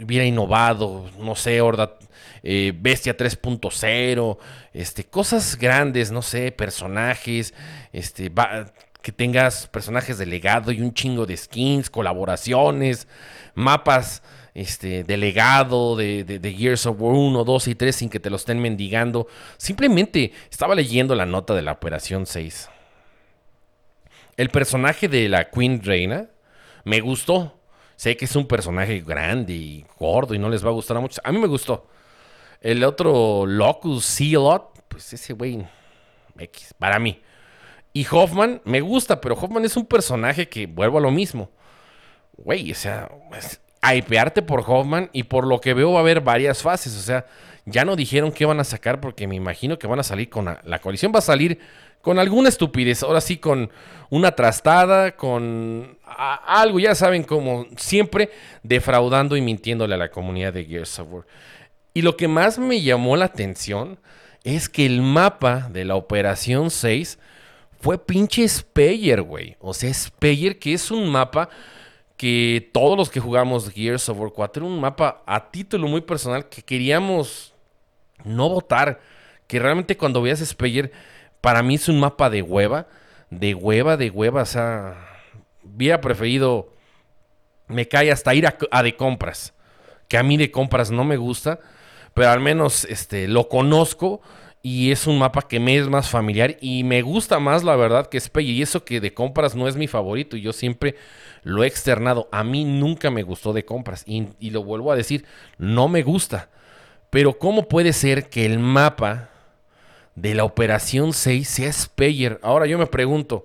hubiera innovado, no sé, Horda, eh, Bestia 3.0, este, cosas grandes, no sé, personajes, este, que tengas personajes de legado y un chingo de skins, colaboraciones, mapas este, de legado, de, de, Gears of War 1, 2 y 3 sin que te lo estén mendigando. Simplemente estaba leyendo la nota de la Operación 6. El personaje de la Queen Reina me gustó. Sé que es un personaje grande y gordo y no les va a gustar a muchos. A mí me gustó. El otro Locus Sealot, pues ese güey X, para mí. Y Hoffman me gusta, pero Hoffman es un personaje que vuelvo a lo mismo. Güey, o sea, hypearte por Hoffman y por lo que veo va a haber varias fases. O sea, ya no dijeron qué van a sacar porque me imagino que van a salir con la, coalición. Va a salir con alguna estupidez. Ahora sí, con una trastada, con algo, ya saben, como siempre defraudando y mintiéndole a la comunidad de Gears of War. Y lo que más me llamó la atención es que el mapa de la Operación 6 fue pinche Speyer, güey. O sea, Speyer, que es un mapa que todos los que jugamos Gears of War 4 era un mapa a título muy personal que queríamos no votar. Que realmente cuando veas Speyer, para mí es un mapa de hueva. De hueva, de hueva. O sea, hubiera preferido. Me cae hasta ir a, a de compras. Que a mí de compras no me gusta. Pero al menos este, lo conozco y es un mapa que me es más familiar y me gusta más, la verdad, que Spey. Y eso que de compras no es mi favorito. Y yo siempre lo he externado. A mí nunca me gustó de compras. Y, lo vuelvo a decir, no me gusta. Pero ¿cómo puede ser que el mapa de la Operación 6 sea Speyer? Ahora yo me pregunto,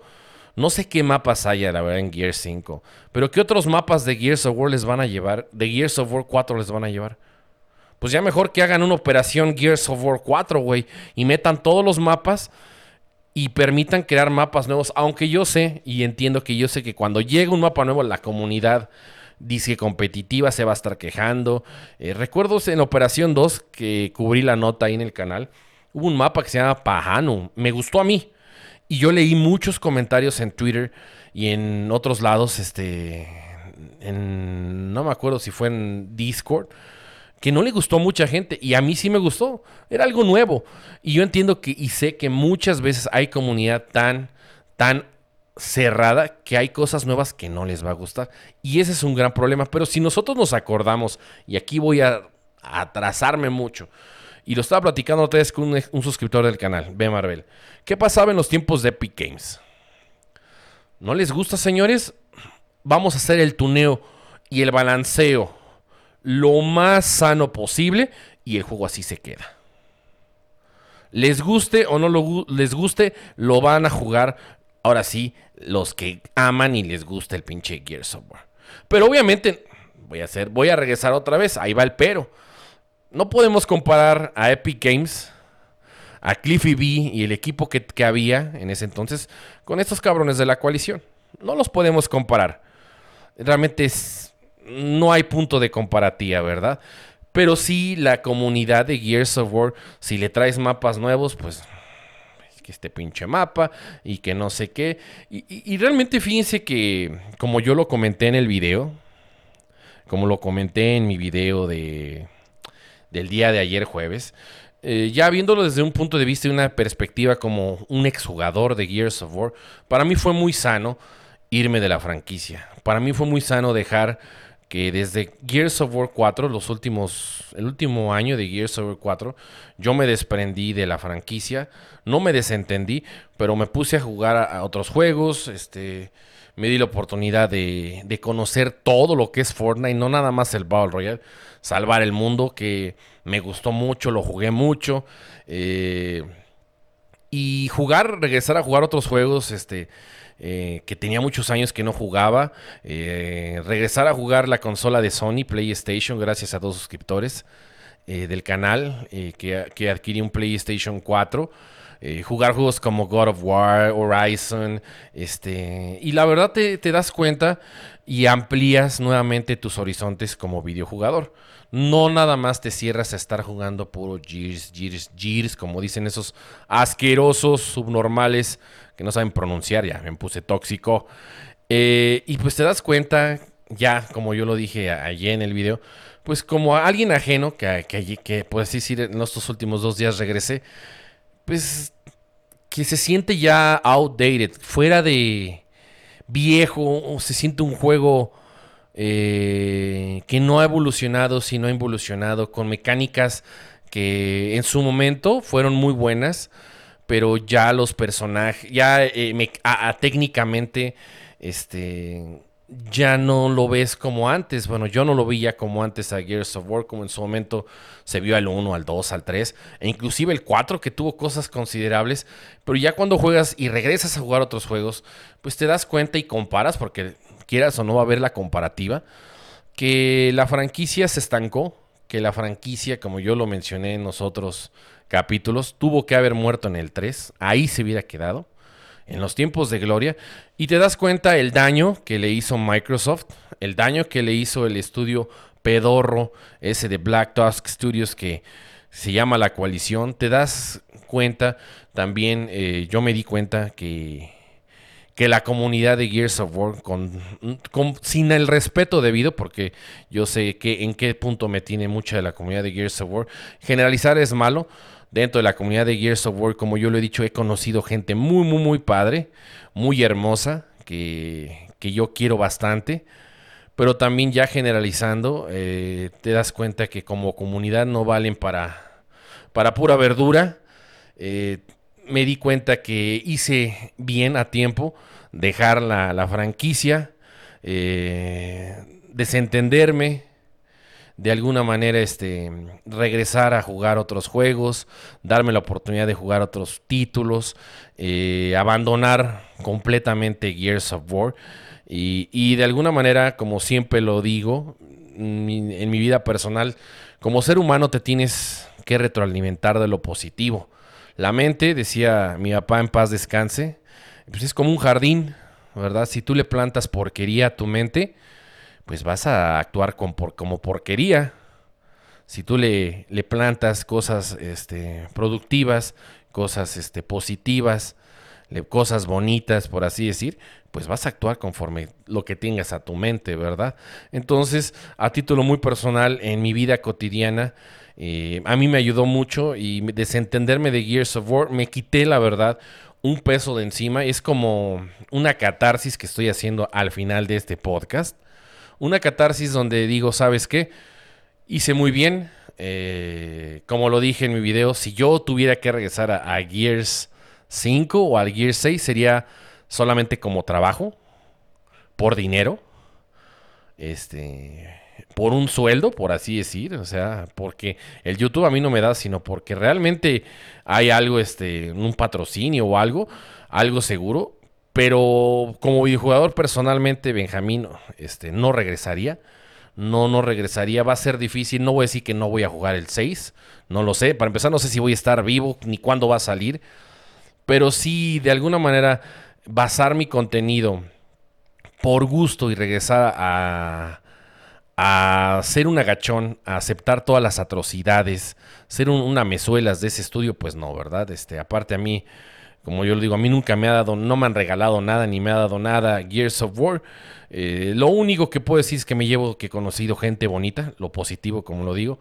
no sé qué mapas haya, la verdad, en Gears 5. Pero ¿qué otros mapas de Gears of War les van a llevar? De Gears of War 4 les van a llevar pues ya mejor que hagan una operación Gears of War 4, güey, y metan todos los mapas y permitan crear mapas nuevos, aunque yo sé y entiendo que yo sé que cuando llegue un mapa nuevo la comunidad dice competitiva se va a estar quejando. Eh, recuerdo en Operación 2 que cubrí la nota ahí en el canal, hubo un mapa que se llama Pajano, me gustó a mí. Y yo leí muchos comentarios en Twitter y en otros lados, este, en, no me acuerdo si fue en Discord, que no le gustó mucha gente y a mí sí me gustó. Era algo nuevo. Y yo entiendo que y sé que muchas veces hay comunidad tan, tan cerrada que hay cosas nuevas que no les va a gustar. Y ese es un gran problema. Pero si nosotros nos acordamos, y aquí voy a atrasarme mucho, y lo estaba platicando otra vez con un, un suscriptor del canal, B. Marvel. ¿Qué pasaba en los tiempos de Epic Games? ¿No les gusta, señores? Vamos a hacer el tuneo y el balanceo lo más sano posible y el juego así se queda. Les guste o no les guste, lo van a jugar ahora sí los que aman y les gusta el pinche Gears of War. Pero obviamente voy a hacer, voy a regresar otra vez, ahí va el pero. No podemos comparar a Epic Games, a Cliffy B y el equipo que, que había en ese entonces con estos cabrones de la coalición. No los podemos comparar. Realmente es, no hay punto de comparativa, ¿verdad? Pero sí, la comunidad de Gears of War, si le traes mapas nuevos, pues que este pinche mapa y que no sé qué. Y, realmente fíjense que, como yo lo comenté en el video, como lo comenté en mi video de, del día de ayer jueves. Eh, ya viéndolo desde un punto de vista y una perspectiva como un exjugador de Gears of War, para mí fue muy sano irme de la franquicia. Para mí fue muy sano dejar que desde Gears of War 4, los últimos, el último año de Gears of War 4, yo me desprendí de la franquicia, no me desentendí, pero me puse a jugar a, otros juegos, este, me di la oportunidad de, de, conocer todo lo que es Fortnite, no nada más el Battle Royale, salvar el mundo, que me gustó mucho, lo jugué mucho, eh, y jugar, regresar a jugar otros juegos, este, eh, que tenía muchos años que no jugaba. Eh, regresar a jugar la consola de Sony, PlayStation, gracias a dos suscriptores eh, del canal que, que adquirí un PlayStation 4. jugar juegos como God of War, Horizon, este, y la verdad te, te das cuenta y amplías nuevamente tus horizontes como videojugador. No nada más te cierras a estar jugando puro Gears, Gears, Gears, como dicen esos asquerosos subnormales que no saben pronunciar, ya me puse tóxico. Eh, y pues te das cuenta, ya como yo lo dije ayer en el video, pues como a alguien ajeno, que, que, que decir en estos últimos dos días regresé, pues que se siente ya outdated, fuera de viejo, se siente un juego eh, que no ha evolucionado, sino ha evolucionado con mecánicas que en su momento fueron muy buenas pero ya los personajes, ya eh, técnicamente, este, ya no lo ves como antes. Bueno, yo no lo veía como antes a Gears of War, como en su momento se vio al 1, al 2, al 3, e inclusive el 4 que tuvo cosas considerables, pero ya cuando juegas y regresas a jugar otros juegos, pues te das cuenta y comparas, porque quieras o no va a haber la comparativa, que la franquicia se estancó, que la franquicia, como yo lo mencioné en nosotros capítulos. Tuvo que haber muerto en el 3. Ahí se hubiera quedado. En los tiempos de gloria. Y te das cuenta el daño que le hizo Microsoft. El daño que le hizo el estudio pedorro. Ese de Black Tusk Studios que se llama La Coalición. Te das cuenta también. Eh, yo me di cuenta que que la comunidad de Gears of War, con, sin el respeto debido, porque yo sé que en qué punto me tiene mucha de la comunidad de Gears of War, generalizar es malo, dentro de la comunidad de Gears of War, como yo lo he dicho, he conocido gente muy, muy, muy padre, muy hermosa, que, yo quiero bastante. Pero también ya generalizando, eh, te das cuenta que como comunidad no valen para, para pura verdura. Eh, me di cuenta que hice bien a tiempo dejar la, franquicia, eh, desentenderme, de alguna manera este, regresar a jugar otros juegos, darme la oportunidad de jugar otros títulos, eh, abandonar completamente Gears of War. Y, de alguna manera, como siempre lo digo, en mi vida personal, como ser humano te tienes que retroalimentar de lo positivo. La mente, decía mi papá en paz descanse, pues es como un jardín, ¿verdad? Si tú le plantas porquería a tu mente, pues vas a actuar como porquería. Si tú le, le plantas cosas este, productivas, cosas este, positivas, cosas bonitas, por así decir, pues vas a actuar conforme lo que tengas a tu mente, ¿verdad? Entonces, a título muy personal, en mi vida cotidiana, eh, a mí me ayudó mucho y desentenderme de Gears of War, me quité, la verdad, un peso de encima. Es como una catarsis que estoy haciendo al final de este podcast una catarsis donde digo, ¿sabes qué? Hice muy bien. Eh, como lo dije en mi video, si yo tuviera que regresar a, Gears 5 o al Gears 6 sería solamente como trabajo, por dinero, este, por un sueldo, por así decir, o sea, porque el YouTube a mí no me da, sino porque realmente hay algo, este, un patrocinio o algo, algo seguro, pero como videojugador personalmente, Benjamín este, no regresaría. No, no regresaría. Va a ser difícil. No voy a decir que no voy a jugar el 6. No lo sé. Para empezar, no sé si voy a estar vivo ni cuándo va a salir. Pero sí, de alguna manera, basar mi contenido por gusto y regresar a, a ser un agachón, a aceptar todas las atrocidades, ser una mezuelas de ese estudio, pues no, ¿verdad? Este, aparte a mí Como yo lo digo, a mí nunca me ha dado, no me han regalado nada, ni me ha dado nada Gears of War. Eh, lo único que puedo decir es que me llevo que he conocido gente bonita, lo positivo, como lo digo.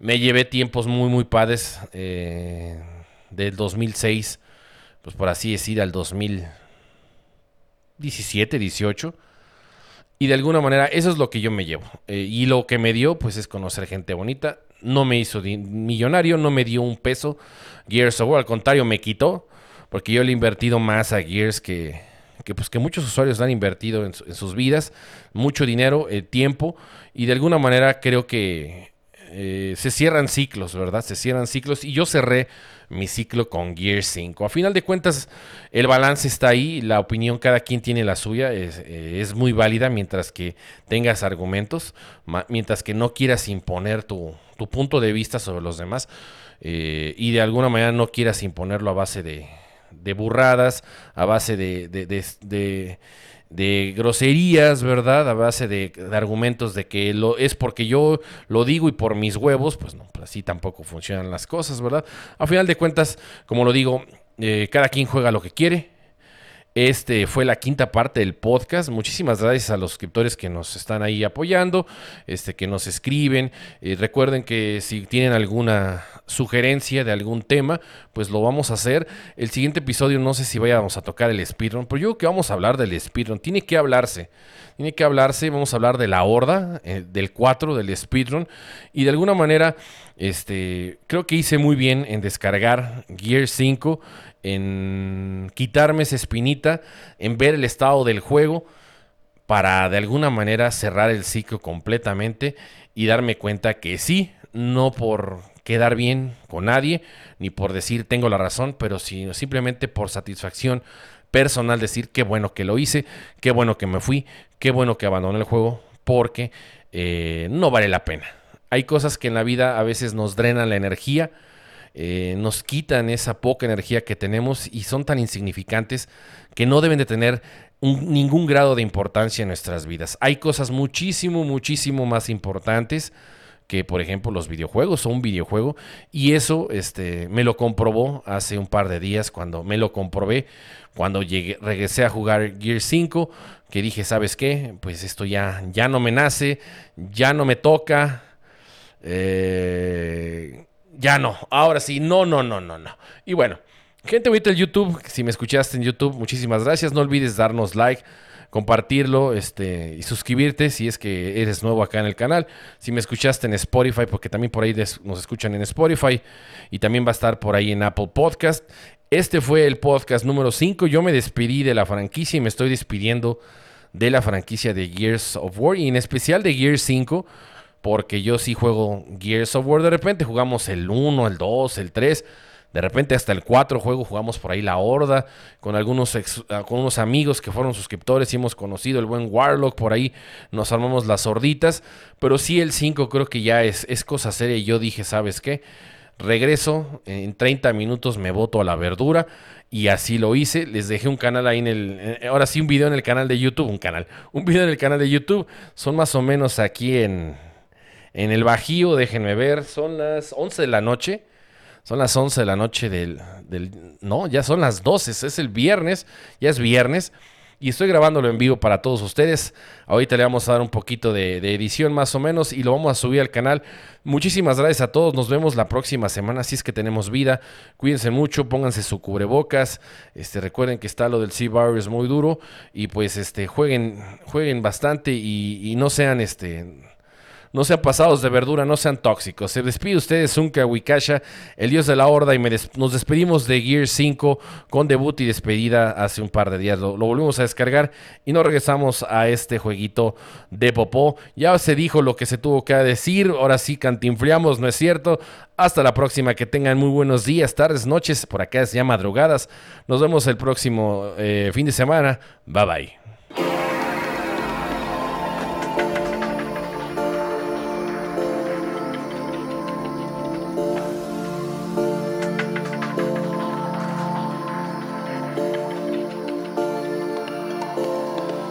Me llevé tiempos muy, muy padres eh, del 2006, pues por así decir, al 2017, 18. Y de alguna manera eso es lo que yo me llevo. Eh, y lo que me dio, pues es conocer gente bonita. No me hizo millonario, no me dio un peso. Gears of al contrario, me quitó. Porque yo le he invertido más a Gears que, que, pues, que muchos usuarios han invertido en, sus vidas. Mucho dinero, eh, tiempo. Y de alguna manera creo que eh, se cierran ciclos, ¿verdad? Se cierran ciclos. Y yo cerré mi ciclo con Gear 5. A final de cuentas, el balance está ahí, la opinión cada quien tiene la suya, es, eh, muy válida mientras que tengas argumentos, mientras que no quieras imponer tu, punto de vista sobre los demás eh, y de alguna manera no quieras imponerlo a base de, burradas, a base de, de groserías, ¿verdad? A base de, argumentos de que lo, es porque yo lo digo y por mis huevos, pues no, pues así tampoco funcionan las cosas, ¿verdad? A final de cuentas, como lo digo, eh, cada quien juega lo que quiere, este fue la quinta parte del podcast. Muchísimas gracias a los suscriptores que nos están ahí apoyando, este, que nos escriben. Eh, recuerden que si tienen alguna sugerencia de algún tema, pues lo vamos a hacer. El siguiente episodio no sé si vayamos a tocar el speedrun, pero yo creo que vamos a hablar del speedrun. Tiene que hablarse. Tiene que hablarse. Vamos a hablar de la horda, eh, del 4, del speedrun. Y de alguna manera, este, creo que hice muy bien en descargar Gear 5 en quitarme esa espinita, en ver el estado del juego para de alguna manera cerrar el ciclo completamente y darme cuenta que sí, no por quedar bien con nadie, ni por decir tengo la razón, pero sino simplemente por satisfacción personal decir qué bueno que lo hice, qué bueno que me fui, qué bueno que abandoné el juego, porque eh, no vale la pena. Hay cosas que en la vida a veces nos drenan la energía, eh, nos quitan esa poca energía que tenemos y son tan insignificantes que no deben de tener ningún grado de importancia en nuestras vidas. Hay cosas muchísimo, muchísimo más importantes que por ejemplo los videojuegos o un videojuego y eso este me lo comprobó hace un par de días cuando me lo comprobé cuando llegué, regresé a jugar Gear 5 que dije sabes qué pues esto ya ya no me nace ya no me toca eh, ya no, ahora sí, no, no, no, no, no. Y bueno, gente bonita del YouTube, si me escuchaste en YouTube, muchísimas gracias. No olvides darnos like, compartirlo este, y suscribirte si es que eres nuevo acá en el canal. Si me escuchaste en Spotify, porque también por ahí nos escuchan en Spotify y también va a estar por ahí en Apple Podcast. Este fue el podcast número 5. Yo me despedí de la franquicia y me estoy despidiendo de la franquicia de Gears of War y en especial de Gears 5 porque yo sí juego Gears of War. De repente jugamos el 1, el 2, el 3. De repente hasta el 4 juego jugamos por ahí la horda con algunos ah, con unos amigos que fueron suscriptores y hemos conocido el buen Warlock por ahí nos armamos las horditas, pero sí el 5 creo que ya es, es cosa seria y yo dije, ¿sabes qué? Regreso, en 30 minutos me voto a la verdura y así lo hice. Les dejé un canal ahí en el. Eh, ahora sí, un video en el canal de YouTube. Un canal. Un video en el canal de YouTube. Son más o menos aquí en en el Bajío, déjenme ver, son las 11 de la noche. Son las 11 de la noche del, No, ya son las 12, es el viernes, ya es viernes. Y estoy grabándolo en vivo para todos ustedes. Ahorita le vamos a dar un poquito de, edición más o menos y lo vamos a subir al canal. Muchísimas gracias a todos. Nos vemos la próxima semana si es que tenemos vida. Cuídense mucho, pónganse su cubrebocas. Este, recuerden que está lo del Sea Virus muy duro. Y pues este, jueguen, jueguen bastante y, y no sean este no sean pasados de verdura, no sean tóxicos. Se despide ustedes, Zunka Wikasha, el dios de la horda, y nos despedimos de Gear 5 con debut y despedida hace un par de días. Lo, volvimos a descargar y nos regresamos a este jueguito de popó. Ya se dijo lo que se tuvo que decir, ahora sí cantinfriamos, ¿no es cierto? Hasta la próxima, que tengan muy buenos días, tardes, noches, por acá es ya madrugadas. Nos vemos el próximo eh, fin de semana. Bye bye.